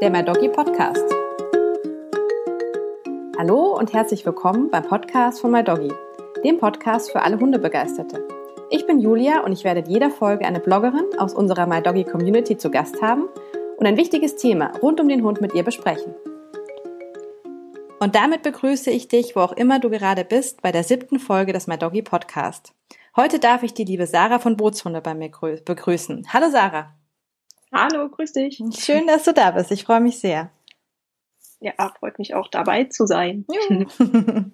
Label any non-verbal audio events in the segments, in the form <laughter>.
der My Doggy Podcast. Hallo und herzlich willkommen beim Podcast von My Doggy, dem Podcast für alle Hundebegeisterte. Ich bin Julia und ich werde in jeder Folge eine Bloggerin aus unserer My Doggy Community zu Gast haben und ein wichtiges Thema rund um den Hund mit ihr besprechen. Und damit begrüße ich dich, wo auch immer du gerade bist, bei der siebten Folge des My Doggy Podcast. Heute darf ich die liebe Sarah von Bootshunde bei mir begrüßen. Hallo Sarah. Hallo, grüß dich. Schön, dass du da bist. Ich freue mich sehr. Ja, freut mich auch dabei zu sein. <laughs> <laughs>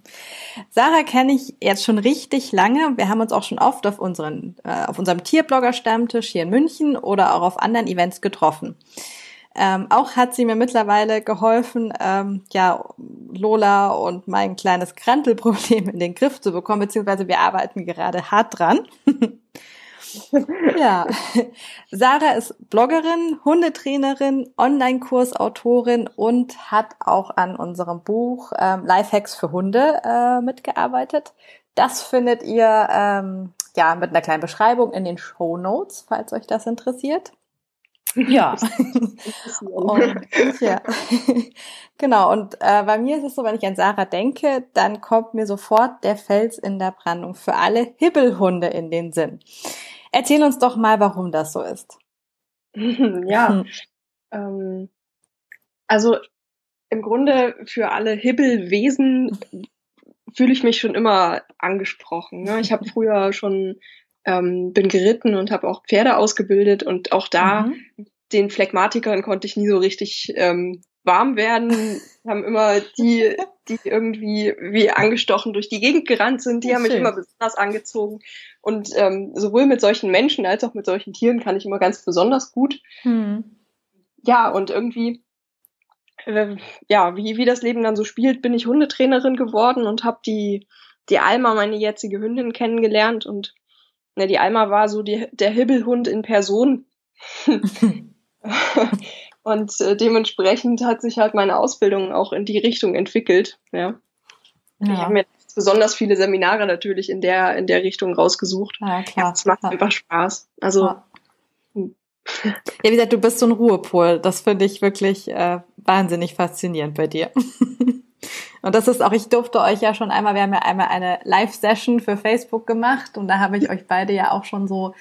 Sarah kenne ich jetzt schon richtig lange. Wir haben uns auch schon oft auf, unseren, äh, auf unserem Tierblogger-Stammtisch hier in München oder auch auf anderen Events getroffen. Ähm, auch hat sie mir mittlerweile geholfen, ähm, ja, Lola und mein kleines Krantelproblem in den Griff zu bekommen, beziehungsweise wir arbeiten gerade hart dran. <laughs> ja, <laughs> Sarah ist Bloggerin, Hundetrainerin, Online-Kursautorin und hat auch an unserem Buch ähm, Lifehacks für Hunde äh, mitgearbeitet. Das findet ihr ähm, ja mit einer kleinen Beschreibung in den Show Notes, falls euch das interessiert. Ja. <laughs> und, ja. <laughs> genau. Und äh, bei mir ist es so, wenn ich an Sarah denke, dann kommt mir sofort der Fels in der Brandung für alle Hibbelhunde in den Sinn. Erzähl uns doch mal, warum das so ist. <laughs> ja. Hm. Ähm, also im Grunde für alle Hibbelwesen fühle ich mich schon immer angesprochen. Ne? Ich habe früher schon ähm, bin geritten und habe auch Pferde ausgebildet und auch da mhm. den Phlegmatikern konnte ich nie so richtig ähm, warm werden. haben immer die, die irgendwie wie angestochen durch die Gegend gerannt sind, die haben mich immer besonders angezogen. Und ähm, sowohl mit solchen Menschen als auch mit solchen Tieren kann ich immer ganz besonders gut. Mhm. Ja, und irgendwie äh, ja, wie, wie das Leben dann so spielt, bin ich Hundetrainerin geworden und habe die, die Alma, meine jetzige Hündin, kennengelernt und Ne, die Alma war so die, der Hibbelhund in Person. <laughs> <laughs> und äh, dementsprechend hat sich halt meine Ausbildung auch in die Richtung entwickelt. Ja. ja. Ich habe mir besonders viele Seminare natürlich in der in der Richtung rausgesucht. Ja, klar. Es macht ja. einfach Spaß. Also ja. Ja, wie gesagt, du bist so ein Ruhepol. Das finde ich wirklich äh, wahnsinnig faszinierend bei dir. <laughs> Und das ist auch, ich durfte euch ja schon einmal, wir haben ja einmal eine Live-Session für Facebook gemacht und da habe ich euch beide ja auch schon so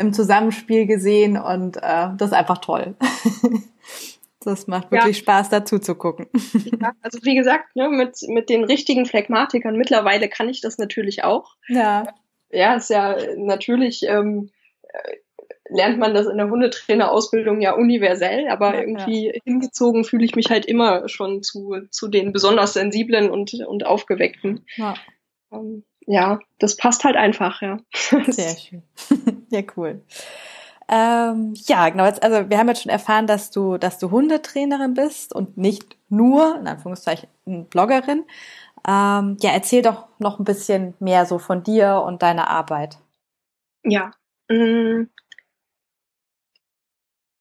im Zusammenspiel gesehen und äh, das ist einfach toll. <laughs> Das macht wirklich ja. Spaß, dazu zu gucken. Ja, also wie gesagt, ne, mit, mit den richtigen Phlegmatikern mittlerweile kann ich das natürlich auch. Ja. Ja, ist ja natürlich ähm, lernt man das in der Hundetrainerausbildung ja universell, aber ja, irgendwie ja. hingezogen fühle ich mich halt immer schon zu, zu den besonders sensiblen und, und aufgeweckten. Ja. Ähm, ja, das passt halt einfach, ja. <laughs> Sehr schön. <laughs> ja, cool. Ähm, ja, genau. Jetzt, also wir haben jetzt schon erfahren, dass du, dass du Hundetrainerin bist und nicht nur, in Anführungszeichen, Bloggerin. Ähm, ja, erzähl doch noch ein bisschen mehr so von dir und deiner Arbeit. Ja, mm,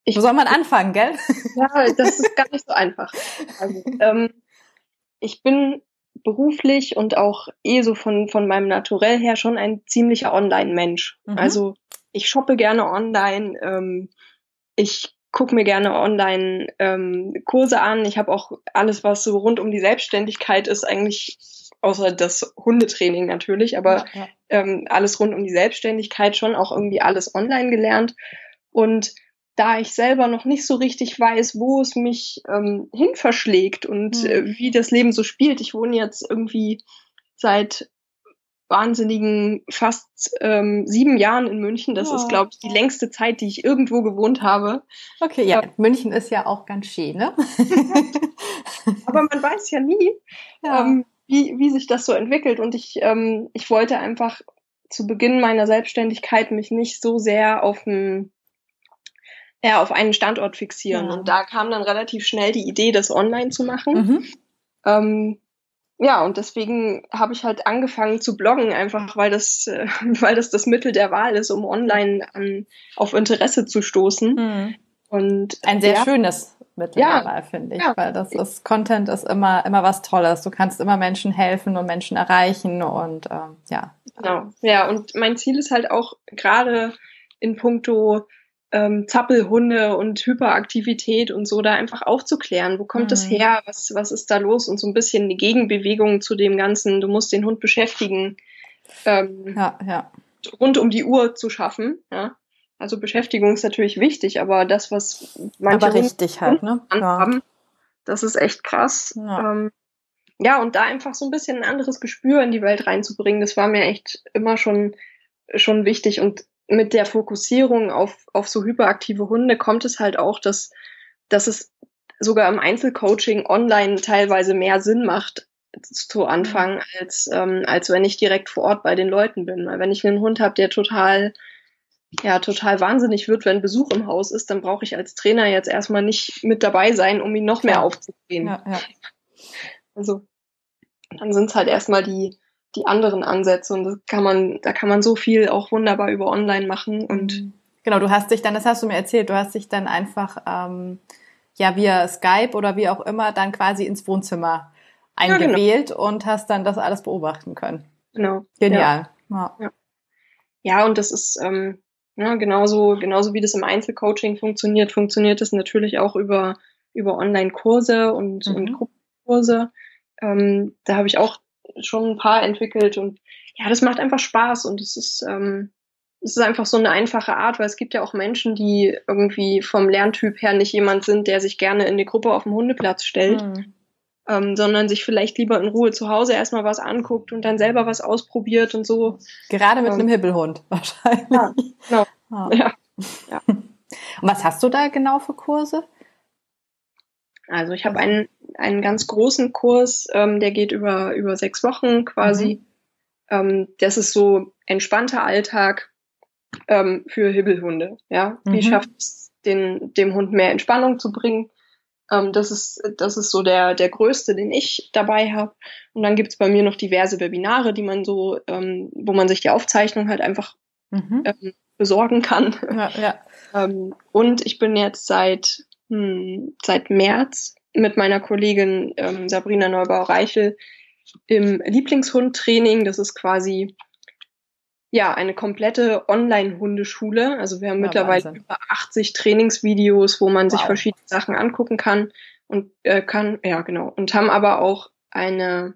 ich, Wo soll man anfangen, gell? Ja, das ist gar nicht so einfach. Also, ähm, ich bin beruflich und auch eh so von, von meinem Naturell her schon ein ziemlicher Online-Mensch. Mhm. Also ich shoppe gerne online, ähm, ich gucke mir gerne online ähm, Kurse an. Ich habe auch alles, was so rund um die Selbstständigkeit ist, eigentlich außer das Hundetraining natürlich, aber ja, ja. Ähm, alles rund um die Selbstständigkeit schon auch irgendwie alles online gelernt. Und da ich selber noch nicht so richtig weiß, wo es mich ähm, hin verschlägt und mhm. äh, wie das Leben so spielt. Ich wohne jetzt irgendwie seit wahnsinnigen fast ähm, sieben Jahren in München. Das oh. ist, glaube ich, die längste Zeit, die ich irgendwo gewohnt habe. Okay, ja, äh, München ist ja auch ganz schön, ne? <laughs> Aber man weiß ja nie, ja. Ähm, wie, wie sich das so entwickelt. Und ich, ähm, ich wollte einfach zu Beginn meiner Selbstständigkeit mich nicht so sehr auf ein ja, auf einen Standort fixieren. Ja. Und da kam dann relativ schnell die Idee, das online zu machen. Mhm. Ähm, ja, und deswegen habe ich halt angefangen zu bloggen, einfach weil das, äh, <laughs> weil das das Mittel der Wahl ist, um online an, auf Interesse zu stoßen. Mhm. Und ein sehr ja, schönes Mittel ja, der Wahl, finde ich, ja. weil das ist Content ist immer immer was Tolles. Du kannst immer Menschen helfen und Menschen erreichen und ähm, ja. Genau, ja. Und mein Ziel ist halt auch gerade in puncto ähm, Zappelhunde und Hyperaktivität und so da einfach aufzuklären. Wo kommt mhm. her? Was, was ist da los? Und so ein bisschen die Gegenbewegung zu dem Ganzen. Du musst den Hund beschäftigen. Ähm, ja, ja. Rund um die Uhr zu schaffen. Ja. Also Beschäftigung ist natürlich wichtig, aber das, was manche aber richtig halt, ne? haben, ja. das ist echt krass. Ja. Ähm, ja, und da einfach so ein bisschen ein anderes Gespür in die Welt reinzubringen, das war mir echt immer schon, schon wichtig. Und mit der Fokussierung auf, auf so hyperaktive Hunde kommt es halt auch, dass, dass es sogar im Einzelcoaching online teilweise mehr Sinn macht zu Anfang, mhm. als, ähm, als wenn ich direkt vor Ort bei den Leuten bin. Weil wenn ich einen Hund habe, der total, ja, total wahnsinnig wird, wenn Besuch im Haus ist, dann brauche ich als Trainer jetzt erstmal nicht mit dabei sein, um ihn noch mehr aufzudrehen. Ja, ja. Also dann sind es halt erstmal die, die anderen Ansätze und das kann man, da kann man so viel auch wunderbar über online machen und mhm. genau, du hast dich dann, das hast du mir erzählt, du hast dich dann einfach ähm, ja via Skype oder wie auch immer dann quasi ins Wohnzimmer eingewählt ja, genau. und hast dann das alles beobachten können. Genau. Genial. Ja, ja. ja und das ist ähm, ja, genauso, genauso wie das im Einzelcoaching funktioniert, funktioniert es natürlich auch über, über Online-Kurse und, mhm. und Gruppenkurse. Ähm, da habe ich auch schon ein paar entwickelt und ja, das macht einfach Spaß und es ist, ähm, es ist einfach so eine einfache Art, weil es gibt ja auch Menschen, die irgendwie vom Lerntyp her nicht jemand sind, der sich gerne in die Gruppe auf dem Hundeplatz stellt, mhm. ähm, sondern sich vielleicht lieber in Ruhe zu Hause erstmal was anguckt und dann selber was ausprobiert und so. Gerade mit ähm, einem Hibbelhund <laughs> wahrscheinlich. Ja, genau. Ah. Ja. ja. <laughs> Und was hast du da genau für Kurse? Also ich habe einen, einen ganz großen Kurs, ähm, der geht über, über sechs Wochen quasi. Mhm. Ähm, das ist so entspannter Alltag ähm, für Hibbelhunde. Ja? Mhm. Wie schafft es, den, dem Hund mehr Entspannung zu bringen? Ähm, das, ist, das ist so der, der größte, den ich dabei habe. Und dann gibt's bei mir noch diverse Webinare, die man so, ähm, wo man sich die Aufzeichnung halt einfach mhm. ähm, besorgen kann. Ja, ja. <laughs> und ich bin jetzt seit hm, seit März mit meiner Kollegin ähm, Sabrina Neubau-Reichel im Lieblingshund-Training. Das ist quasi ja eine komplette Online-Hundeschule. Also wir haben ja, mittlerweile Wahnsinn. über 80 Trainingsvideos, wo man wow. sich verschiedene Sachen angucken kann und äh, kann, ja genau, und haben aber auch eine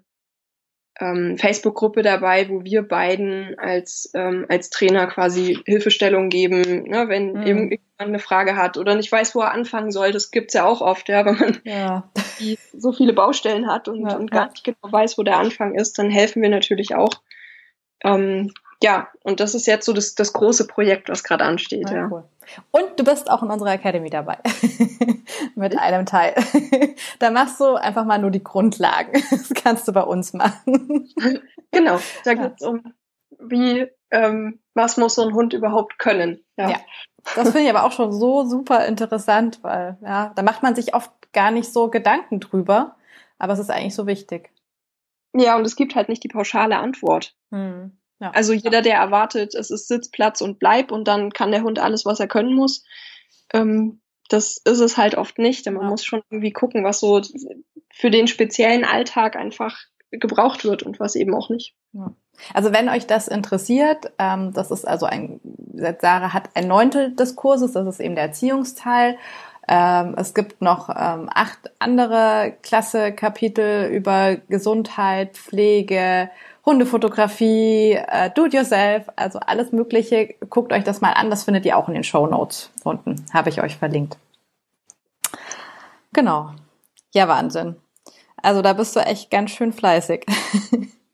ähm, Facebook-Gruppe dabei, wo wir beiden als, ähm, als Trainer quasi Hilfestellung geben, ne, wenn mhm. irgendjemand eine Frage hat oder nicht weiß, wo er anfangen soll. Das gibt's ja auch oft, ja, wenn man ja. so viele Baustellen hat und, ja, und gar nicht genau weiß, wo der Anfang ist, dann helfen wir natürlich auch. Ähm, ja, und das ist jetzt so das, das große Projekt, was gerade ansteht. Ja, ja. Cool. Und du bist auch in unserer Academy dabei. <laughs> Mit einem Teil. <laughs> da machst du einfach mal nur die Grundlagen. <laughs> Das kannst du bei uns machen. genau. Da geht es um, wie, ähm, was muss so ein Hund überhaupt können. Ja. ja. Das finde ich aber auch schon so super interessant, weil, ja, da macht man sich oft gar nicht so Gedanken drüber. Aber es ist eigentlich so wichtig. Ja, und es gibt halt nicht die pauschale Antwort. Hm. Ja. Also jeder, der erwartet, es ist Sitz, Platz und Bleib und dann kann der Hund alles, was er können muss, ähm, das ist es halt oft nicht. Denn man ja. muss schon irgendwie gucken, was so für den speziellen Alltag einfach gebraucht wird und was eben auch nicht. Ja. Also wenn euch das interessiert, ähm, das ist also ein, Sarah hat ein Neuntel des Kurses, das ist eben der Erziehungsteil. Ähm, es gibt noch ähm, acht andere Klasse Kapitel über Gesundheit, Pflege, Hundefotografie, äh, Do-it-yourself, also alles Mögliche. Guckt euch das mal an, das findet ihr auch in den Show Notes unten, habe ich euch verlinkt. Genau. Ja, Wahnsinn. Also da bist du echt ganz schön fleißig. <laughs>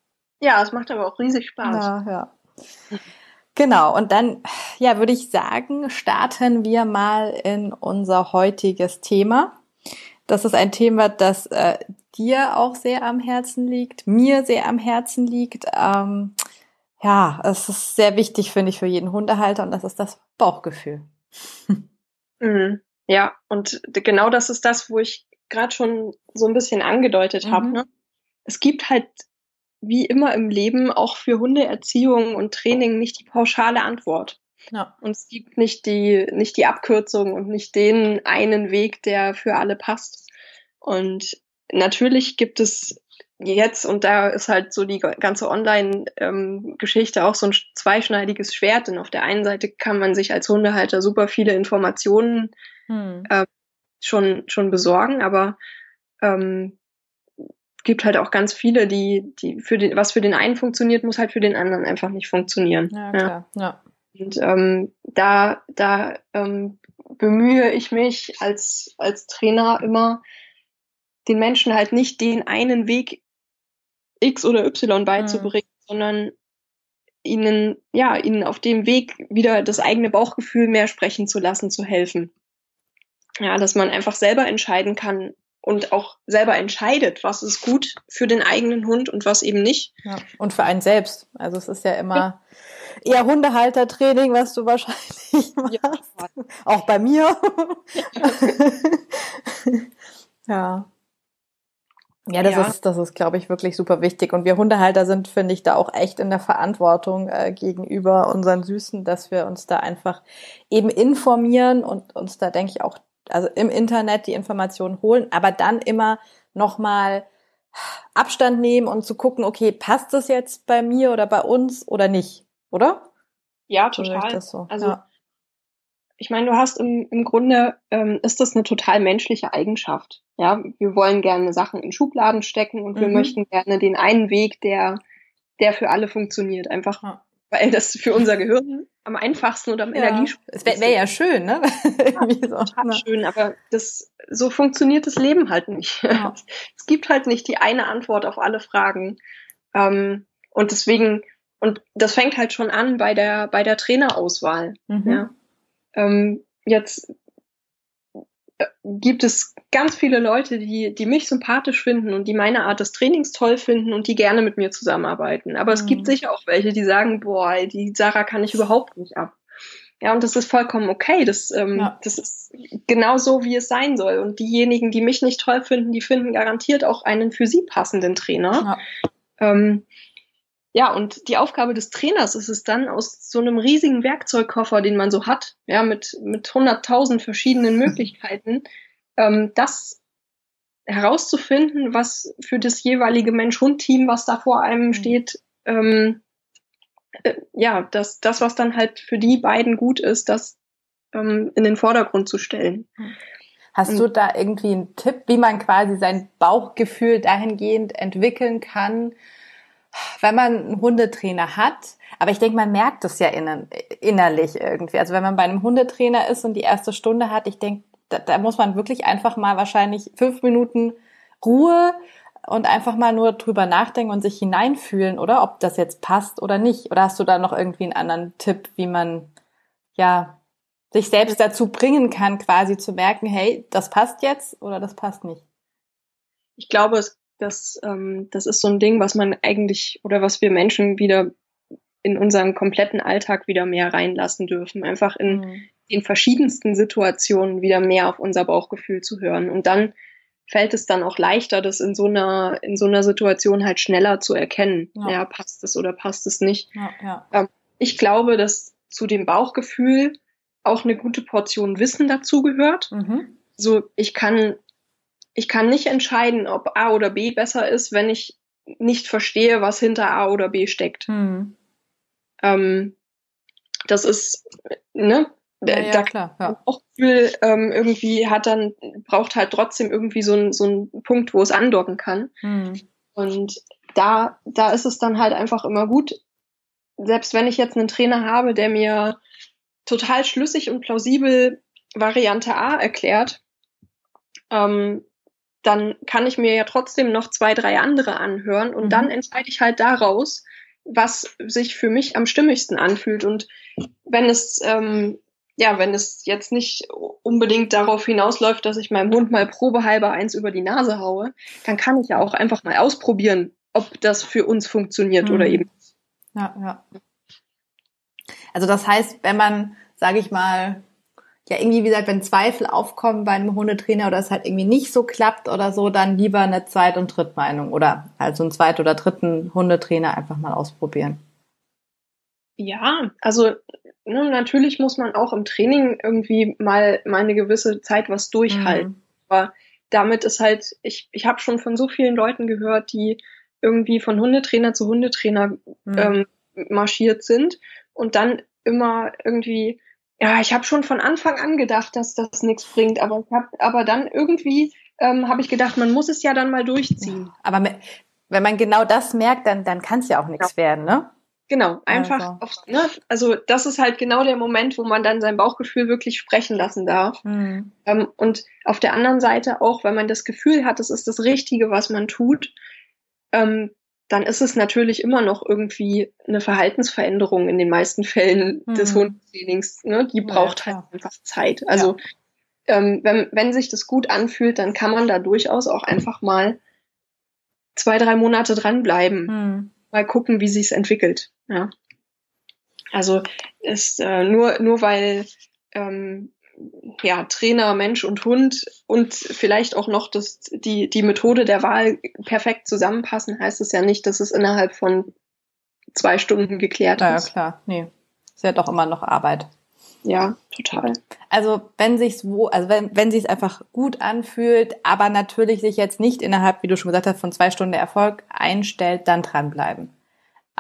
Ja, es macht aber auch riesig Spaß. Ja, ja. Genau, und dann, ja, würde ich sagen, starten wir mal in unser heutiges Thema. Das ist ein Thema, das äh, dir auch sehr am Herzen liegt, mir sehr am Herzen liegt. Ähm, ja, es ist sehr wichtig, finde ich, für jeden Hundehalter und das ist das Bauchgefühl. <laughs> Mhm. Ja, und genau das ist das, wo ich gerade schon so ein bisschen angedeutet mhm. habe. Ne? Es gibt halt wie immer im Leben auch für Hundeerziehung und Training nicht die pauschale Antwort. Ja. Und es gibt nicht die, nicht die Abkürzung und nicht den einen Weg, der für alle passt. Und natürlich gibt es jetzt, und da ist halt so die ganze Online-Geschichte auch so ein zweischneidiges Schwert, denn auf der einen Seite kann man sich als Hundehalter super viele Informationen hm. äh, schon, schon besorgen, aber ähm, gibt halt auch ganz viele, die, die für den, was für den einen funktioniert, muss halt für den anderen einfach nicht funktionieren. Ja, klar. Ja. ja. Und ähm, da, da ähm, bemühe ich mich als, als Trainer immer, den Menschen halt nicht den einen Weg X oder Y beizubringen, mhm. sondern ihnen, ja, ihnen auf dem Weg wieder das eigene Bauchgefühl mehr sprechen zu lassen, zu helfen. Ja, dass man einfach selber entscheiden kann und auch selber entscheidet, was ist gut für den eigenen Hund und was eben nicht. Ja, und für einen selbst. Also es ist ja immer ja. eher Hundehaltertraining, was du wahrscheinlich machst. Ja. Auch bei mir. ja. <laughs> Ja, das ja. ist, das ist, glaube ich, wirklich super wichtig. Und wir Hundehalter sind, finde ich, da auch echt in der Verantwortung äh, gegenüber unseren Süßen, dass wir uns da einfach eben informieren und uns da, denke ich, auch, also im Internet die Informationen holen, aber dann immer nochmal Abstand nehmen und zu gucken, okay, passt das jetzt bei mir oder bei uns oder nicht, oder? Ja, total. So? Also ja ich meine, du hast im, im Grunde, ähm, ist das eine total menschliche Eigenschaft. Ja, wir wollen gerne Sachen in Schubladen stecken und mhm. wir möchten gerne den einen Weg, der, der für alle funktioniert. Einfach, ja. weil das für unser Gehirn am einfachsten und am ja. Energiesparendsten Es wäre wär ja schön, ne? <laughs> ja. Total schön, aber das, so funktioniert das Leben halt nicht. Ja. <laughs> Es gibt halt nicht die eine Antwort auf alle Fragen. Ähm, und deswegen, und das fängt halt schon an bei der, bei der Trainerauswahl. Mhm. Ja ähm, jetzt äh, gibt es ganz viele Leute, die, die mich sympathisch finden und die meine Art des Trainings toll finden und die gerne mit mir zusammenarbeiten. Aber mhm. es gibt mhm. sicher auch welche, die sagen, boah, die Sarah kann ich überhaupt nicht ab. Ja, und das ist vollkommen okay. Das, ähm, ja. das ist genau so, wie es sein soll. Und diejenigen, die mich nicht toll finden, die finden garantiert auch einen für sie passenden Trainer. Ja. Ähm, ja, und die Aufgabe des Trainers ist es dann, aus so einem riesigen Werkzeugkoffer, den man so hat, ja, mit, mit hunderttausend verschiedenen <laughs> Möglichkeiten, ähm, das herauszufinden, was für das jeweilige Mensch-Hund-Team, was da vor einem mhm. steht, ähm, äh, ja, das, das, was dann halt für die beiden gut ist, das ähm, in den Vordergrund zu stellen. Hast du da irgendwie einen Tipp, wie man quasi sein Bauchgefühl dahingehend entwickeln kann, wenn man einen Hundetrainer hat, aber ich denke, man merkt es ja innerlich irgendwie. Also wenn man bei einem Hundetrainer ist und die erste Stunde hat, ich denke, da, da muss man wirklich einfach mal wahrscheinlich fünf Minuten Ruhe und einfach mal nur drüber nachdenken und sich hineinfühlen, oder ob das jetzt passt oder nicht. Oder hast du da noch irgendwie einen anderen Tipp, wie man ja sich selbst dazu bringen kann, quasi zu merken, hey, das passt jetzt oder das passt nicht? Ich glaube, es das, ähm, das ist so ein Ding, was man eigentlich oder was wir Menschen wieder in unseren kompletten Alltag wieder mehr reinlassen dürfen. Einfach in mhm. den verschiedensten Situationen wieder mehr auf unser Bauchgefühl zu hören. Und dann fällt es dann auch leichter, das in so einer, in so einer Situation halt schneller zu erkennen. Ja, ja passt es oder passt es nicht. Ja, ja. Ähm, ich glaube, dass zu dem Bauchgefühl auch eine gute Portion Wissen dazugehört. Mhm. So, ich kann ich kann nicht entscheiden, ob A oder B besser ist, wenn ich nicht verstehe, was hinter A oder B steckt. Hm. Ähm, das ist, ne? Ja, ja, da klar, ja. auch viel ähm, irgendwie hat dann, braucht halt trotzdem irgendwie so ein so Punkt, wo es andocken kann. Hm. Und da, da ist es dann halt einfach immer gut, selbst wenn ich jetzt einen Trainer habe, der mir total schlüssig und plausibel Variante A erklärt, ähm, dann kann ich mir ja trotzdem noch zwei, drei andere anhören und mhm. dann entscheide ich halt daraus, was sich für mich am stimmigsten anfühlt. Und wenn es, ähm, ja, wenn es jetzt nicht unbedingt darauf hinausläuft, dass ich meinem Hund mal probehalber eins über die Nase haue, dann kann ich ja auch einfach mal ausprobieren, ob das für uns funktioniert mhm. oder eben. Ja, ja. Also das heißt, wenn man, sage ich mal, ja irgendwie, wie gesagt, wenn Zweifel aufkommen bei einem Hundetrainer oder es halt irgendwie nicht so klappt oder so, dann lieber eine Zweit- und Drittmeinung oder also einen Zweit- oder dritten Hundetrainer einfach mal ausprobieren. Ja, also ne, natürlich muss man auch im Training irgendwie mal, mal eine gewisse Zeit was durchhalten. Mhm. Aber damit ist halt, ich, ich habe schon von so vielen Leuten gehört, die irgendwie von Hundetrainer zu Hundetrainer mhm. ähm, marschiert sind und dann immer irgendwie, ja, ich habe schon von Anfang an gedacht, dass das nichts bringt, aber ich hab, aber dann irgendwie ähm, habe ich gedacht, man muss es ja dann mal durchziehen. Aber wenn man genau das merkt, dann, dann kann es ja auch nichts ja. werden, ne? Genau, einfach, also. Auf, ne, also das ist halt genau der Moment, wo man dann sein Bauchgefühl wirklich sprechen lassen darf. Mhm. Ähm, und auf der anderen Seite auch, wenn man das Gefühl hat, es ist das Richtige, was man tut, ähm, dann ist es natürlich immer noch irgendwie eine Verhaltensveränderung in den meisten Fällen mhm. des Hundetrainings. Ne? Die braucht ja, halt einfach Zeit. Also ja. ähm, wenn, wenn sich das gut anfühlt, dann kann man da durchaus auch einfach mal zwei, drei Monate dranbleiben. Mhm mal gucken, wie sich's entwickelt. Ja. Also ist äh, nur nur weil ähm, ja Trainer Mensch und Hund und vielleicht auch noch das die die Methode der Wahl perfekt zusammenpassen, heißt es ja nicht, dass es innerhalb von zwei Stunden geklärt ist. Ja klar, nee, ist ja doch immer noch Arbeit. Ja, total. Also wenn sich's wo, also wenn wenn sich's einfach gut anfühlt, aber natürlich sich jetzt nicht innerhalb, wie du schon gesagt hast, von zwei Stunden Erfolg einstellt, dann dranbleiben.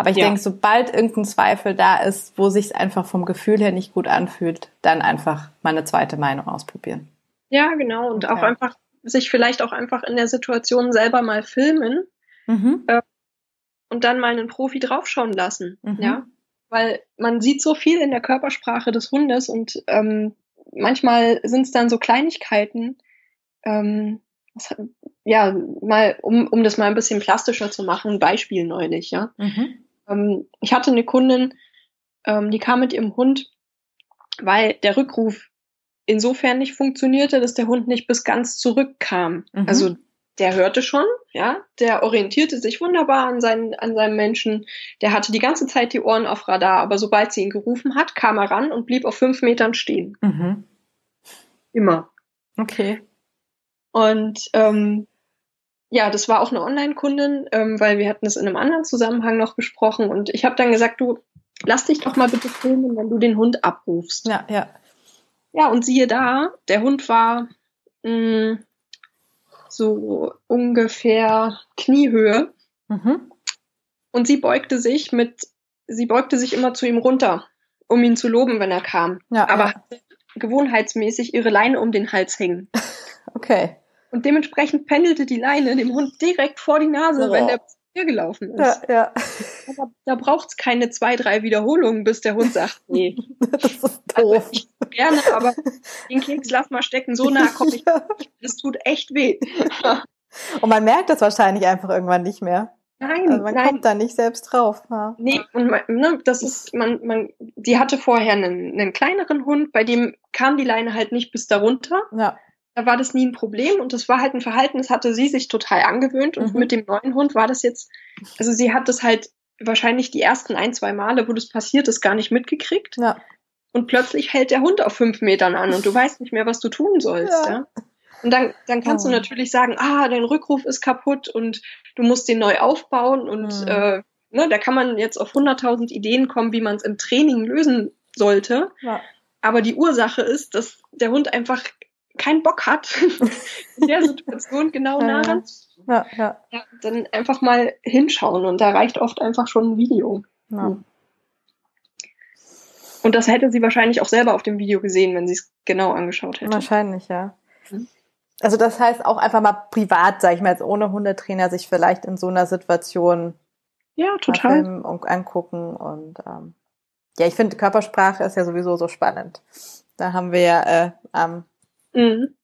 Aber ich ja. denke, sobald irgendein Zweifel da ist, wo sich einfach vom Gefühl her nicht gut anfühlt, dann einfach mal eine zweite Meinung ausprobieren. Ja, genau. Und okay. auch einfach sich vielleicht auch einfach in der Situation selber mal filmen mhm. äh, und dann mal einen Profi draufschauen lassen. Mhm. Ja. Weil man sieht so viel in der Körpersprache des Hundes und ähm, manchmal sind es dann so Kleinigkeiten, ähm, das, ja, mal, um, um das mal ein bisschen plastischer zu machen, ein Beispiel neulich, ja. Mhm. Ähm, ich hatte eine Kundin, ähm, die kam mit ihrem Hund, weil der Rückruf insofern nicht funktionierte, dass der Hund nicht bis ganz zurückkam. Mhm. Also der hörte schon, ja, der orientierte sich wunderbar an, seinen, an seinem Menschen, der hatte die ganze Zeit die Ohren auf Radar, aber sobald sie ihn gerufen hat, kam er ran und blieb auf fünf Metern stehen. Mhm. Immer. Okay. Und ähm, ja, das war auch eine Online-Kundin, ähm, weil wir hatten es in einem anderen Zusammenhang noch besprochen und ich habe dann gesagt, du lass dich doch mal bitte filmen, wenn du den Hund abrufst. Ja, ja. Ja, und siehe da, der Hund war mh, mm, so ungefähr Kniehöhe. Mhm. Und sie beugte sich mit, sie beugte sich immer zu ihm runter, um ihn zu loben, wenn er kam. Ja, aber ja. gewohnheitsmäßig ihre Leine um den Hals hängen. <laughs> Okay. Und dementsprechend pendelte die Leine dem Hund direkt vor die Nase, oh. wenn der hier gelaufen ist. Ja, ja. Aber da braucht's keine zwei, drei Wiederholungen, bis der Hund sagt, nee. <laughs> das ist doof. Also ich gerne, aber den Keks lass mal stecken, so nah komme ich. Das tut echt weh. Und man merkt das wahrscheinlich einfach irgendwann nicht mehr. Nein, also man nein. kommt da nicht selbst drauf. Ja. Nee, und man, ne, das ist, man, man, die hatte vorher einen, einen kleineren Hund, bei dem kam die Leine halt nicht bis darunter. Ja da war das nie ein Problem und das war halt ein Verhalten, das hatte sie sich total angewöhnt und mhm. mit dem neuen Hund war das jetzt, also sie hat das halt wahrscheinlich die ersten ein, zwei Male, wo das passiert ist, gar nicht mitgekriegt. Ja. Und plötzlich hält der Hund auf fünf Metern an und du weißt nicht mehr, was du tun sollst. Ja. ja? Und dann, dann kannst oh. du natürlich sagen, ah, dein Rückruf ist kaputt und du musst den neu aufbauen und mhm. äh, ne, da kann man jetzt auf 100.000 Ideen kommen, wie man es im Training lösen sollte. Ja. Aber die Ursache ist, dass der Hund einfach keinen Bock hat, <laughs> in der Situation genau nah ran ja, ja. ja, dann einfach mal hinschauen und da reicht oft einfach schon ein Video. Ja. Hm. Und das hätte sie wahrscheinlich auch selber auf dem Video gesehen, wenn sie es genau angeschaut hätte. Wahrscheinlich, ja. Hm. Also das heißt auch einfach mal privat, sag ich mal, jetzt ohne Hundetrainer sich vielleicht in so einer Situation ja, total. und angucken und ähm, ja, ich finde Körpersprache ist ja sowieso so spannend. Da haben wir ja äh, am Mhm.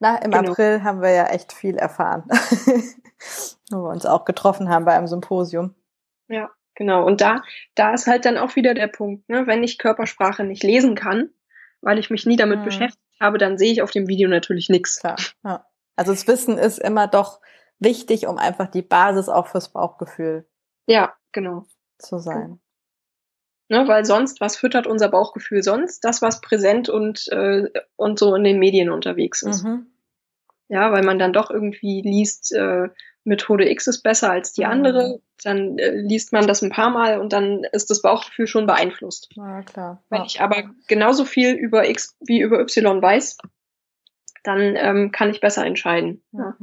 Na, im genau. April haben wir ja echt viel erfahren, <laughs> wo wir uns auch getroffen haben bei einem Symposium. Ja, genau. Und da, da ist halt dann auch wieder der Punkt, ne? wenn ich Körpersprache nicht lesen kann, weil ich mich nie damit mhm. beschäftigt habe, dann sehe ich auf dem Video natürlich nichts. Klar. Ja. Also das Wissen ist immer doch wichtig, um einfach die Basis auch fürs Bauchgefühl. Ja, genau. Zu sein. Ne, weil sonst, was füttert unser Bauchgefühl sonst? Das, was präsent und, äh, und so in den Medien unterwegs ist. Mhm. Ja, weil man dann doch irgendwie liest, äh, Methode X ist besser als die andere, mhm. dann äh, liest man das ein paar Mal und dann ist das Bauchgefühl schon beeinflusst. Ja, klar. Wenn ja. ich aber genauso viel über X wie über Y weiß, dann ähm, kann ich besser entscheiden. Ja.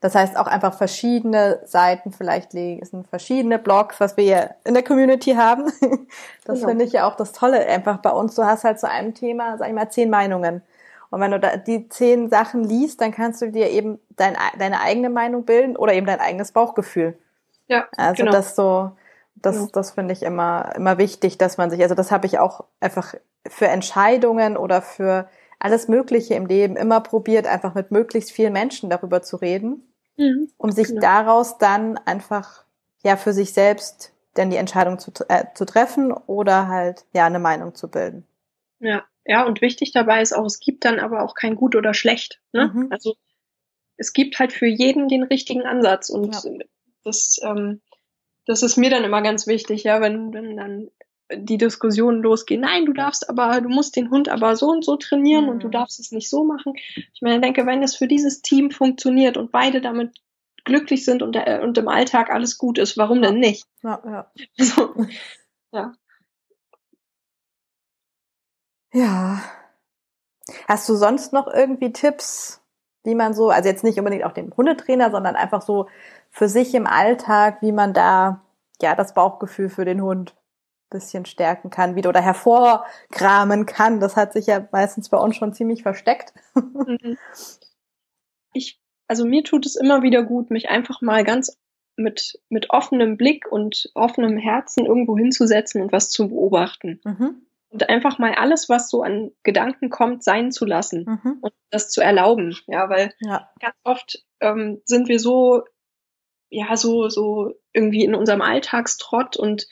Das heißt auch einfach verschiedene Seiten vielleicht lesen, verschiedene Blogs, was wir hier in der Community haben. <laughs> Das genau. finde ich ja auch das Tolle einfach bei uns. Du hast halt zu einem Thema, sag ich mal, zehn Meinungen. Und wenn du da die zehn Sachen liest, dann kannst du dir eben dein, deine eigene Meinung bilden oder eben dein eigenes Bauchgefühl. Ja. Also genau. das so, das, genau. das finde ich immer, immer wichtig, dass man sich, also das habe ich auch einfach für Entscheidungen oder für alles Mögliche im Leben immer probiert, einfach mit möglichst vielen Menschen darüber zu reden, mhm, um sich genau. daraus dann einfach ja für sich selbst denn die Entscheidung zu, äh, zu treffen oder halt ja eine Meinung zu bilden. Ja, ja, und wichtig dabei ist auch, es gibt dann aber auch kein gut oder schlecht. Ne? Mhm. Also es gibt halt für jeden den richtigen Ansatz und ja. das, ähm, das ist mir dann immer ganz wichtig, ja, wenn, wenn dann die Diskussionen losgehen, nein, du darfst aber, du musst den Hund aber so und so trainieren mhm. und du mhm. darfst es nicht so machen. Ich meine, ich denke, wenn es für dieses Team funktioniert und beide damit glücklich sind und, der, und im Alltag alles gut ist, warum ja. denn nicht? Ja, ja. <laughs> So, ja. Ja. Hast du sonst noch irgendwie Tipps, wie man so, also jetzt nicht unbedingt auch den Hundetrainer, sondern einfach so für sich im Alltag, wie man da ja das Bauchgefühl für den Hund bisschen stärken kann wieder oder hervorkramen kann. Das hat sich ja meistens bei uns schon ziemlich versteckt. <laughs> Mhm. Ich, also mir tut es immer wieder gut, mich einfach mal ganz mit, mit offenem Blick und offenem Herzen irgendwo hinzusetzen und was zu beobachten. Mhm. Und einfach mal alles, was so an Gedanken kommt, sein zu lassen mhm. und das zu erlauben. Ja, weil ja. ganz oft ähm, sind wir so, ja, so, so irgendwie in unserem Alltagstrott und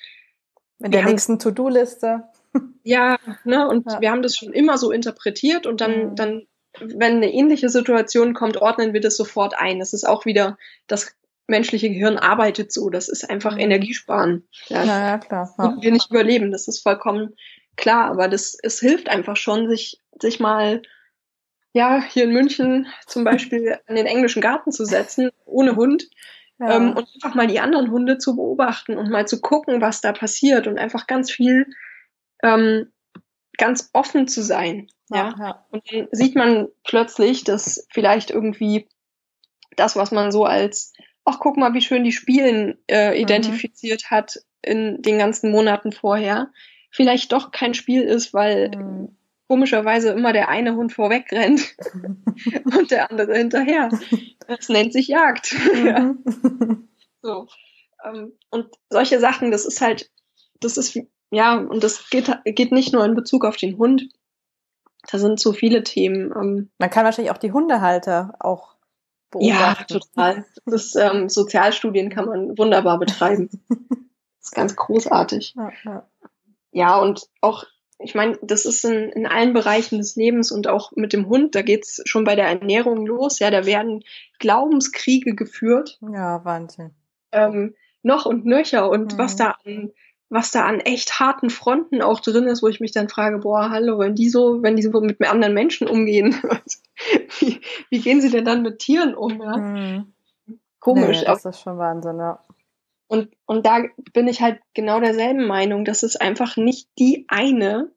in der nächsten To-Do-Liste. <laughs> Ja, ne, und ja. wir haben das schon immer so interpretiert und dann, mhm. dann, wenn eine ähnliche Situation kommt, ordnen wir das sofort ein. Das ist auch wieder, das menschliche Gehirn arbeitet so, das ist einfach mhm. Energiesparen. Ja, ja, ja klar. Ja. wir nicht überleben, das ist vollkommen klar, aber das, es hilft einfach schon, sich, sich mal, ja, hier in München zum Beispiel <laughs> in den englischen Garten zu setzen, ohne Hund ja. Ähm, und einfach mal die anderen Hunde zu beobachten und mal zu gucken, was da passiert und einfach ganz viel, ähm, ganz offen zu sein. Ja, ja. Und dann sieht man plötzlich, dass vielleicht irgendwie das, was man so als, ach guck mal, wie schön die Spielen äh, identifiziert mhm. hat in den ganzen Monaten vorher, vielleicht doch kein Spiel ist, weil mhm komischerweise immer der eine Hund vorweg rennt <laughs> und der andere hinterher. Das nennt sich Jagd. ja. so. Ähm, und solche Sachen, das ist halt, das ist, ja, und das geht, geht nicht nur in Bezug auf den Hund. Da sind so viele Themen. Ähm. Man kann wahrscheinlich auch die Hundehalter auch beobachten. Ja, total. Das ähm, Sozialstudien kann man wunderbar betreiben. <laughs> das ist ganz großartig. Ja, ja. ja und auch ich meine, das ist in, in allen Bereichen des Lebens und auch mit dem Hund, da geht's schon bei der Ernährung los. Ja, da werden Glaubenskriege geführt. Ja, Wahnsinn. Ähm, noch und nöcher und mhm. was da an was da an echt harten Fronten auch drin ist, wo ich mich dann frage, boah, hallo, wenn die so, wenn die so mit anderen Menschen umgehen, <laughs> wie, wie gehen sie denn dann mit Tieren um? Ja? Mhm. Komisch. Nee, das ist schon Wahnsinn, ja. Und, und da bin ich halt genau derselben Meinung, dass es einfach nicht die eine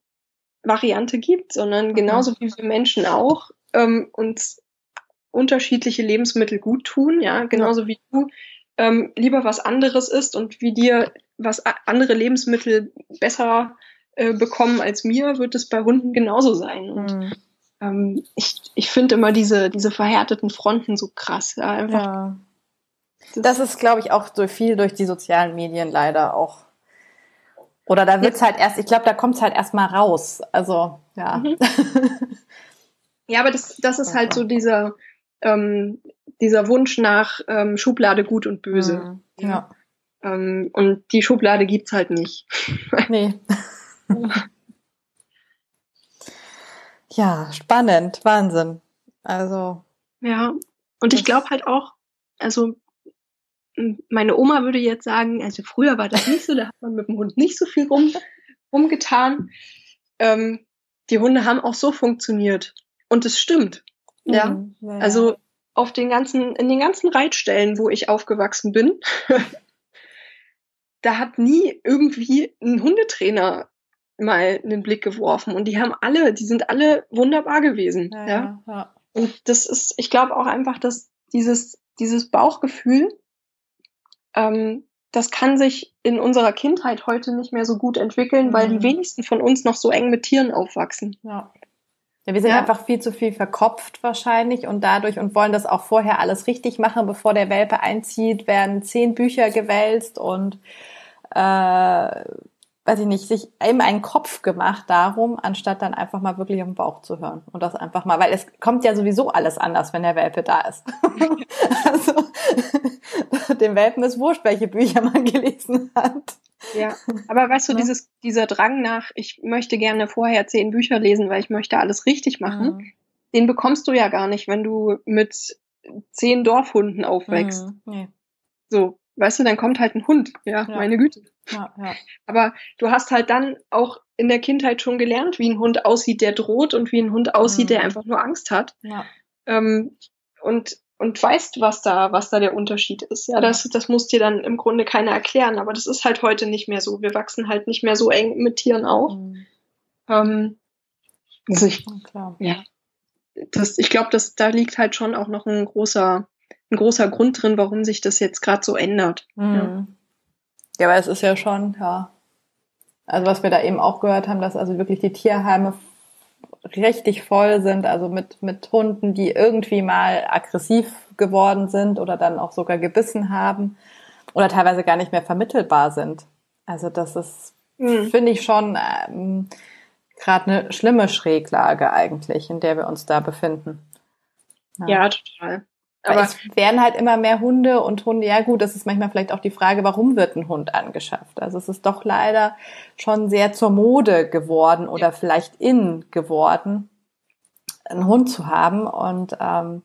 Variante gibt, sondern genauso wie wir Menschen auch ähm, uns unterschiedliche Lebensmittel gut tun, ja, genauso wie du ähm, lieber was anderes isst und wie dir was andere Lebensmittel besser äh, bekommen als mir, wird es bei Hunden genauso sein. Und mhm. ähm, ich, ich finde immer diese, diese verhärteten Fronten so krass, ja, einfach. Ja. Das ist, glaube ich, auch so viel durch die sozialen Medien leider auch. Oder da wird's ja. halt erst, ich glaube, da kommt's halt erst mal raus. Also, ja. Mhm. <laughs> Ja, aber das, das ist halt so dieser, ähm, dieser Wunsch nach ähm, Schublade gut und böse. Mhm. Ja. Ähm, und die Schublade gibt's halt nicht. <laughs> Nee. ja, spannend, Wahnsinn. Also. Ja, und ich glaube halt auch, also meine Oma würde jetzt sagen, also früher war das nicht so, da hat man mit dem Hund nicht so viel rum, rumgetan. Ähm, die Hunde haben auch so funktioniert. Und es stimmt. Ja. Mhm, ja. Also auf den ganzen, in den ganzen Reitstellen, wo ich aufgewachsen bin, <laughs> da hat nie irgendwie ein Hundetrainer mal einen Blick geworfen. Und die haben alle, die sind alle wunderbar gewesen. Ja. ja. ja. Und das ist, ich glaube auch einfach, dass dieses, dieses Bauchgefühl, ähm, das kann sich in unserer Kindheit heute nicht mehr so gut entwickeln, mhm. weil die mhm. wenigsten von uns noch so eng mit Tieren aufwachsen. Ja. Ja, wir sind ja. einfach viel zu viel verkopft wahrscheinlich und dadurch und wollen das auch vorher alles richtig machen, bevor der Welpe einzieht, werden zehn Bücher gewälzt und äh, weiß ich nicht, sich eben einen Kopf gemacht darum, anstatt dann einfach mal wirklich auf den Bauch zu hören und das einfach mal, weil es kommt ja sowieso alles anders, wenn der Welpe da ist. <laughs> also <laughs> dem Welpen ist wurscht, welche Bücher man gelesen hat. Ja, aber weißt du, ja. dieses, dieser Drang nach, ich möchte gerne vorher zehn Bücher lesen, weil ich möchte alles richtig machen, mhm. den bekommst du ja gar nicht, wenn du mit zehn Dorfhunden aufwächst. Mhm. Nee. So, weißt du, dann kommt halt ein Hund, ja, ja. meine Güte. Ja, ja. Aber du hast halt dann auch in der Kindheit schon gelernt, wie ein Hund aussieht, der droht und wie ein Hund aussieht, mhm. der einfach nur Angst hat. Ja. Ähm, und und weißt, was da, was da der Unterschied ist. Ja, das, das muss dir dann im Grunde keiner erklären, aber das ist halt heute nicht mehr so. Wir wachsen halt nicht mehr so eng mit Tieren auf. Mhm. Ähm, also ich, ja, das, ich glaube, dass da liegt halt schon auch noch ein großer ein großer Grund drin, warum sich das jetzt gerade so ändert. Mhm. Ja. ja, aber es ist ja schon, ja. Also was wir da eben auch gehört haben, dass also wirklich die Tierheime richtig voll sind, also mit, mit Hunden, die irgendwie mal aggressiv geworden sind oder dann auch sogar gebissen haben oder teilweise gar nicht mehr vermittelbar sind. Also das ist, mhm. finde ich schon ähm, gerade eine schlimme Schräglage eigentlich, in der wir uns da befinden. Ja, ja total. Aber es werden halt immer mehr Hunde und Hunde, ja gut, das ist manchmal vielleicht auch die Frage, warum wird ein Hund angeschafft? Also es ist doch leider schon sehr zur Mode geworden oder vielleicht in geworden, einen Hund zu haben. Und ähm,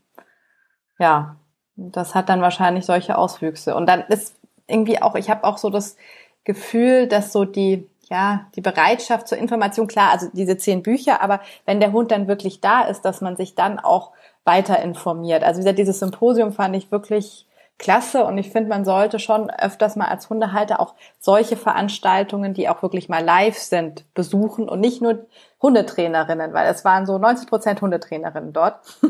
ja, das hat dann wahrscheinlich solche Auswüchse. Und dann ist irgendwie auch, ich habe auch so das Gefühl, dass so die, ja, die Bereitschaft zur Information, klar, also diese zehn Bücher, aber wenn der Hund dann wirklich da ist, dass man sich dann auch weiter informiert. Also wie gesagt, dieses Symposium fand ich wirklich klasse und ich finde, man sollte schon öfters mal als Hundehalter auch solche Veranstaltungen, die auch wirklich mal live sind, besuchen und nicht nur Hundetrainerinnen, weil es waren so 90 Prozent Hundetrainerinnen dort. <laughs>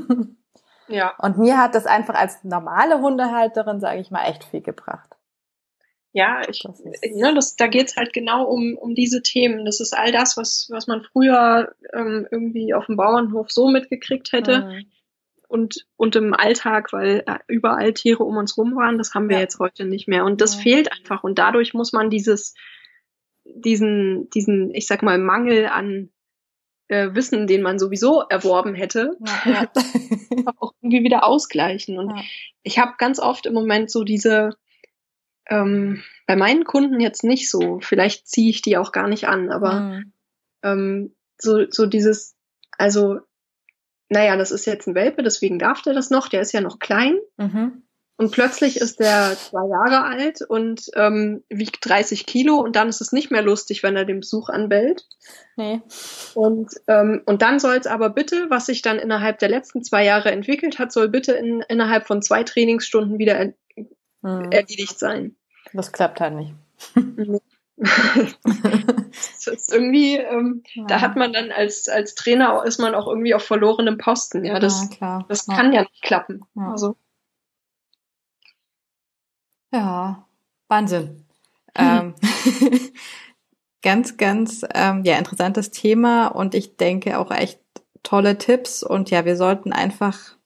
Ja. Und mir hat das einfach als normale Hundehalterin, sage ich mal, echt viel gebracht. Ja, ich, das ne, das, da geht's halt genau um, um diese Themen. Das ist all das, was, was man früher ähm, irgendwie auf dem Bauernhof so mitgekriegt hätte. Mhm und, und im Alltag, weil äh, überall Tiere um uns rum waren, das haben wir ja. jetzt heute nicht mehr. Und das ja. fehlt einfach. Und dadurch muss man dieses, diesen, diesen, ich sag mal, Mangel an äh, Wissen, den man sowieso erworben hätte, ja, <laughs> auch irgendwie wieder ausgleichen. Und ich habe ganz oft im Moment so diese, ähm, bei meinen Kunden jetzt nicht so, vielleicht ziehe ich die auch gar nicht an, aber mhm. ähm, so, so dieses, also naja, das ist jetzt ein Welpe, deswegen darf der das noch, der ist ja noch klein. Mhm. Und plötzlich ist der zwei Jahre alt und ähm, wiegt 30 Kilo und dann ist es nicht mehr lustig, wenn er den Besuch anbellt. Nee. Und, ähm, und dann soll es aber bitte, was sich dann innerhalb der letzten zwei Jahre entwickelt hat, soll bitte in, innerhalb von zwei Trainingsstunden wieder er, mhm. erledigt sein. Das klappt halt nicht. das ist irgendwie, ähm, ja. da hat man dann als, als Trainer ist man auch irgendwie auf verlorenem Posten. Ja, das, ja, das ja. kann ja nicht klappen. Also. Ja, Wahnsinn. ähm, <laughs> ganz, ganz ähm, ja, interessantes Thema und ich denke auch echt tolle Tipps und ja, wir sollten einfach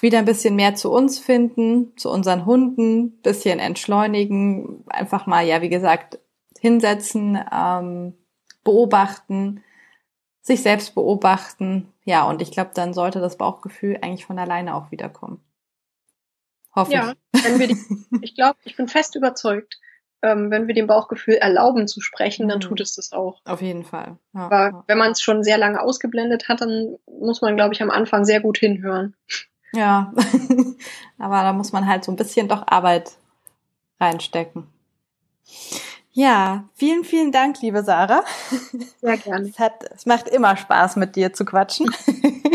wieder ein bisschen mehr zu uns finden, zu unseren Hunden, bisschen entschleunigen, einfach mal, ja, wie gesagt, hinsetzen, ähm, beobachten, sich selbst beobachten. Ja, und ich glaube, dann sollte das Bauchgefühl eigentlich von alleine auch wiederkommen. Hoffe ja, ich. Wenn wir die, <laughs> ich glaube, ich bin fest überzeugt, ähm, wenn wir dem Bauchgefühl erlauben zu sprechen, dann mhm. tut es das auch. Auf jeden Fall. Ja, Aber ja. wenn man es schon sehr lange ausgeblendet hat, dann muss man, glaube ich, am Anfang sehr gut hinhören. Ja, <laughs> aber da muss man halt so ein bisschen doch Arbeit reinstecken. Ja, vielen, vielen Dank, liebe Sarah. Sehr gerne. Es, hat, es macht immer Spaß, mit dir zu quatschen.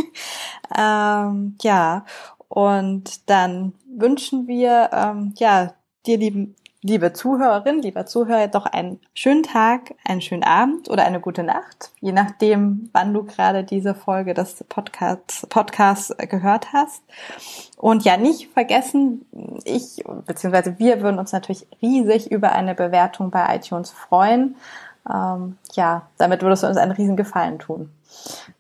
<laughs> ähm, ja, und dann wünschen wir ähm, ja dir, lieben liebe Zuhörerin, lieber Zuhörer, doch einen schönen Tag, einen schönen Abend oder eine gute Nacht, je nachdem, wann du gerade diese Folge des Podcasts, Podcasts gehört hast. Und ja, nicht vergessen, ich bzw. wir würden uns natürlich riesig über eine Bewertung bei iTunes freuen. Ähm, ja, damit würdest du uns einen riesen Gefallen tun.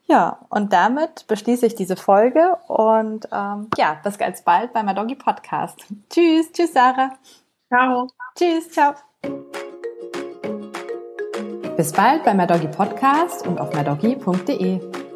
Ja, und damit beschließe ich diese Folge und ähm, ja, bis ganz bald bei Doggy Podcast. Tschüss, tschüss Sarah. Ciao. Tschüss, ciao. Bis bald bei Doggy Podcast und auf mydoggy.de.